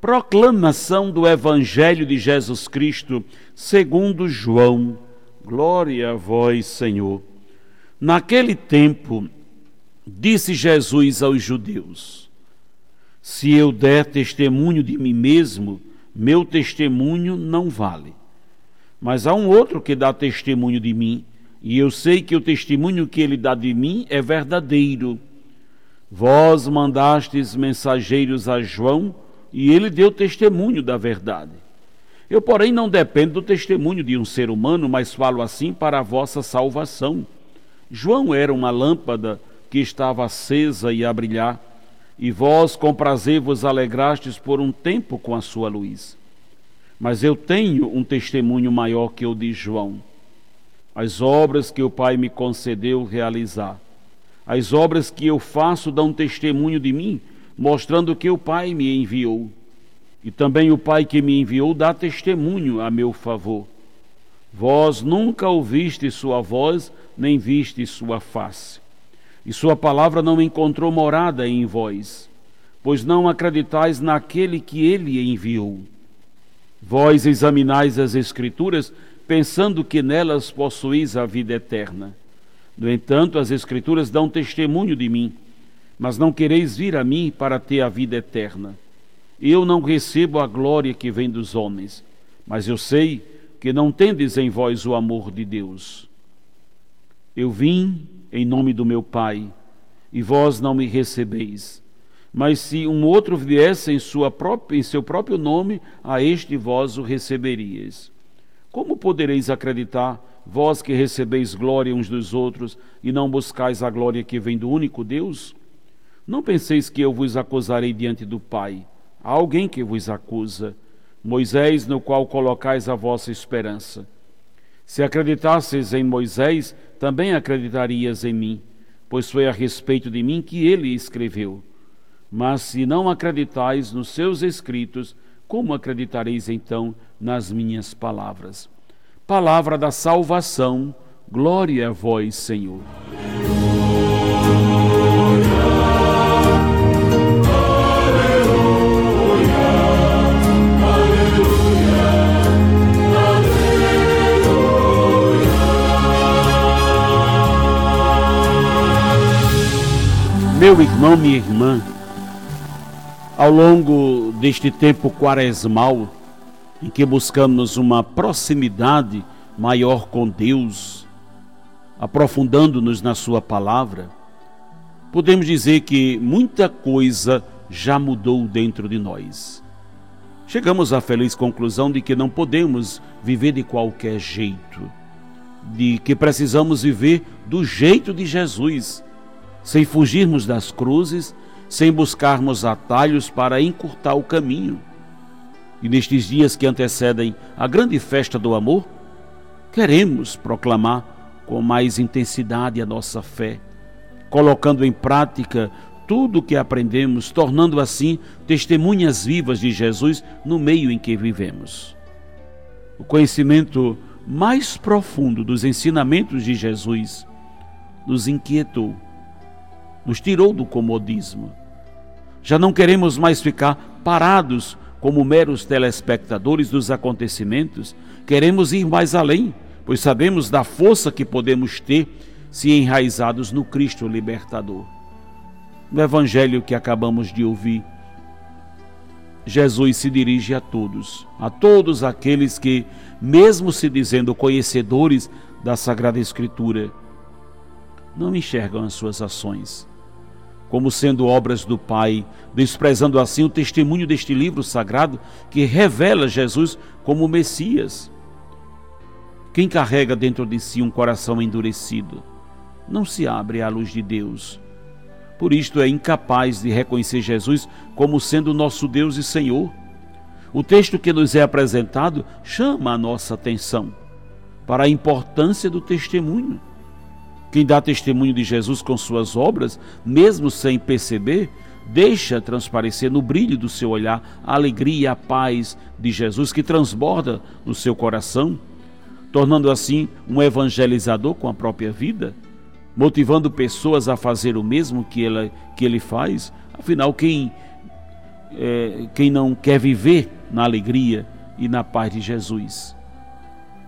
Proclamação do Evangelho de Jesus Cristo, segundo João. Glória a vós, Senhor. Naquele tempo, disse Jesus aos judeus: Se eu der testemunho de mim mesmo, meu testemunho não vale. Mas há um outro que dá testemunho de mim, e eu sei que o testemunho que ele dá de mim é verdadeiro. Vós mandastes mensageiros a João, e ele deu testemunho da verdade. Eu, porém, não dependo do testemunho de um ser humano, mas falo assim para a vossa salvação. João era uma lâmpada que estava acesa e a brilhar, e vós com prazer vos alegrastes por um tempo com a sua luz. Mas eu tenho um testemunho maior que o de João as obras que o Pai me concedeu realizar. As obras que eu faço dão testemunho de mim, mostrando que o Pai me enviou. E também o Pai que me enviou dá testemunho a meu favor. Vós nunca ouviste sua voz, nem viste sua face. E sua palavra não encontrou morada em vós, pois não acreditais naquele que ele enviou. Vós examinais as Escrituras, pensando que nelas possuís a vida eterna. No entanto, as Escrituras dão testemunho de mim, mas não quereis vir a mim para ter a vida eterna. Eu não recebo a glória que vem dos homens, mas eu sei que não tendes em vós o amor de Deus. Eu vim em nome do meu Pai, e vós não me recebeis. Mas se um outro viesse em, sua própria, em seu próprio nome, a este vós o receberíeis. Como podereis acreditar, vós que recebeis glória uns dos outros e não buscais a glória que vem do único Deus? Não penseis que eu vos acusarei diante do Pai. Há alguém que vos acusa, Moisés, no qual colocais a vossa esperança. Se acreditasseis em Moisés, também acreditarias em mim, pois foi a respeito de mim que ele escreveu. Mas se não acreditais nos seus escritos, como acreditareis então nas minhas palavras? Palavra da salvação, glória a vós, Senhor. Meu irmão, minha irmã, ao longo deste tempo quaresmal, em que buscamos uma proximidade maior com Deus, aprofundando-nos na Sua palavra, podemos dizer que muita coisa já mudou dentro de nós. Chegamos à feliz conclusão de que não podemos viver de qualquer jeito, de que precisamos viver do jeito de Jesus, sem fugirmos das cruzes sem buscarmos atalhos para encurtar o caminho. E nestes dias que antecedem a grande festa do amor, queremos proclamar com mais intensidade a nossa fé, colocando em prática tudo o que aprendemos, tornando assim testemunhas vivas de Jesus no meio em que vivemos. O conhecimento mais profundo dos ensinamentos de Jesus nos inquietou, nos tirou do comodismo já não queremos mais ficar parados como meros telespectadores dos acontecimentos, queremos ir mais além, pois sabemos da força que podemos ter se enraizados no Cristo libertador. No evangelho que acabamos de ouvir, Jesus se dirige a todos, a todos aqueles que, mesmo se dizendo conhecedores da Sagrada Escritura, não enxergam as suas ações como sendo obras do Pai, desprezando assim o testemunho deste livro sagrado que revela Jesus como Messias. Quem carrega dentro de si um coração endurecido não se abre à luz de Deus. Por isto é incapaz de reconhecer Jesus como sendo nosso Deus e Senhor. O texto que nos é apresentado chama a nossa atenção para a importância do testemunho. Quem dá testemunho de Jesus com suas obras, mesmo sem perceber, deixa transparecer no brilho do seu olhar a alegria e a paz de Jesus que transborda no seu coração, tornando assim um evangelizador com a própria vida, motivando pessoas a fazer o mesmo que ele, que ele faz. Afinal, quem, é, quem não quer viver na alegria e na paz de Jesus?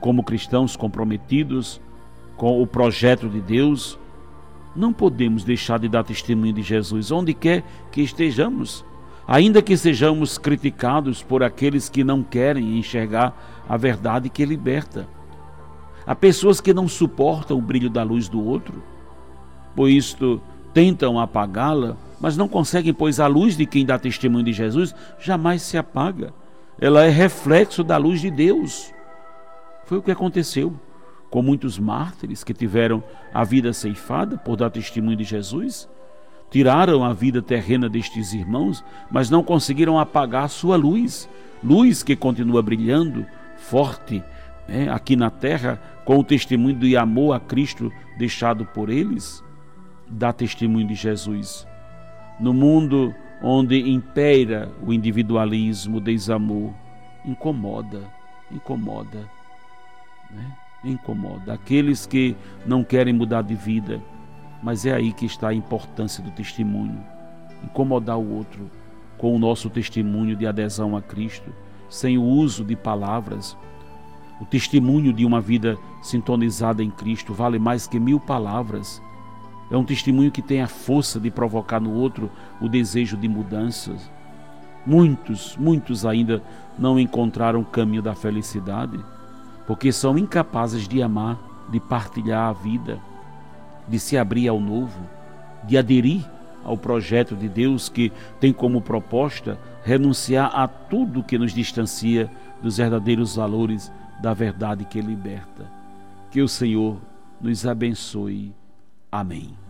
Como cristãos comprometidos, com o projeto de Deus, não podemos deixar de dar testemunho de Jesus onde quer que estejamos, ainda que sejamos criticados por aqueles que não querem enxergar a verdade que liberta. Há pessoas que não suportam o brilho da luz do outro, por isto tentam apagá-la, mas não conseguem, pois a luz de quem dá testemunho de Jesus jamais se apaga. Ela é reflexo da luz de Deus. Foi o que aconteceu com muitos mártires que tiveram a vida ceifada por dar testemunho de Jesus, tiraram a vida terrena destes irmãos, mas não conseguiram apagar sua luz, luz que continua brilhando forte né, aqui na terra, com o testemunho de amor a Cristo deixado por eles. Dá testemunho de Jesus. No mundo onde impera o individualismo, o desamor, incomoda, incomoda. Né? Incomoda, aqueles que não querem mudar de vida. Mas é aí que está a importância do testemunho. Incomodar o outro com o nosso testemunho de adesão a Cristo, sem o uso de palavras. O testemunho de uma vida sintonizada em Cristo vale mais que mil palavras. É um testemunho que tem a força de provocar no outro o desejo de mudanças. Muitos, muitos ainda não encontraram o caminho da felicidade porque são incapazes de amar, de partilhar a vida, de se abrir ao novo, de aderir ao projeto de Deus que tem como proposta renunciar a tudo que nos distancia dos verdadeiros valores da verdade que liberta. Que o Senhor nos abençoe. Amém.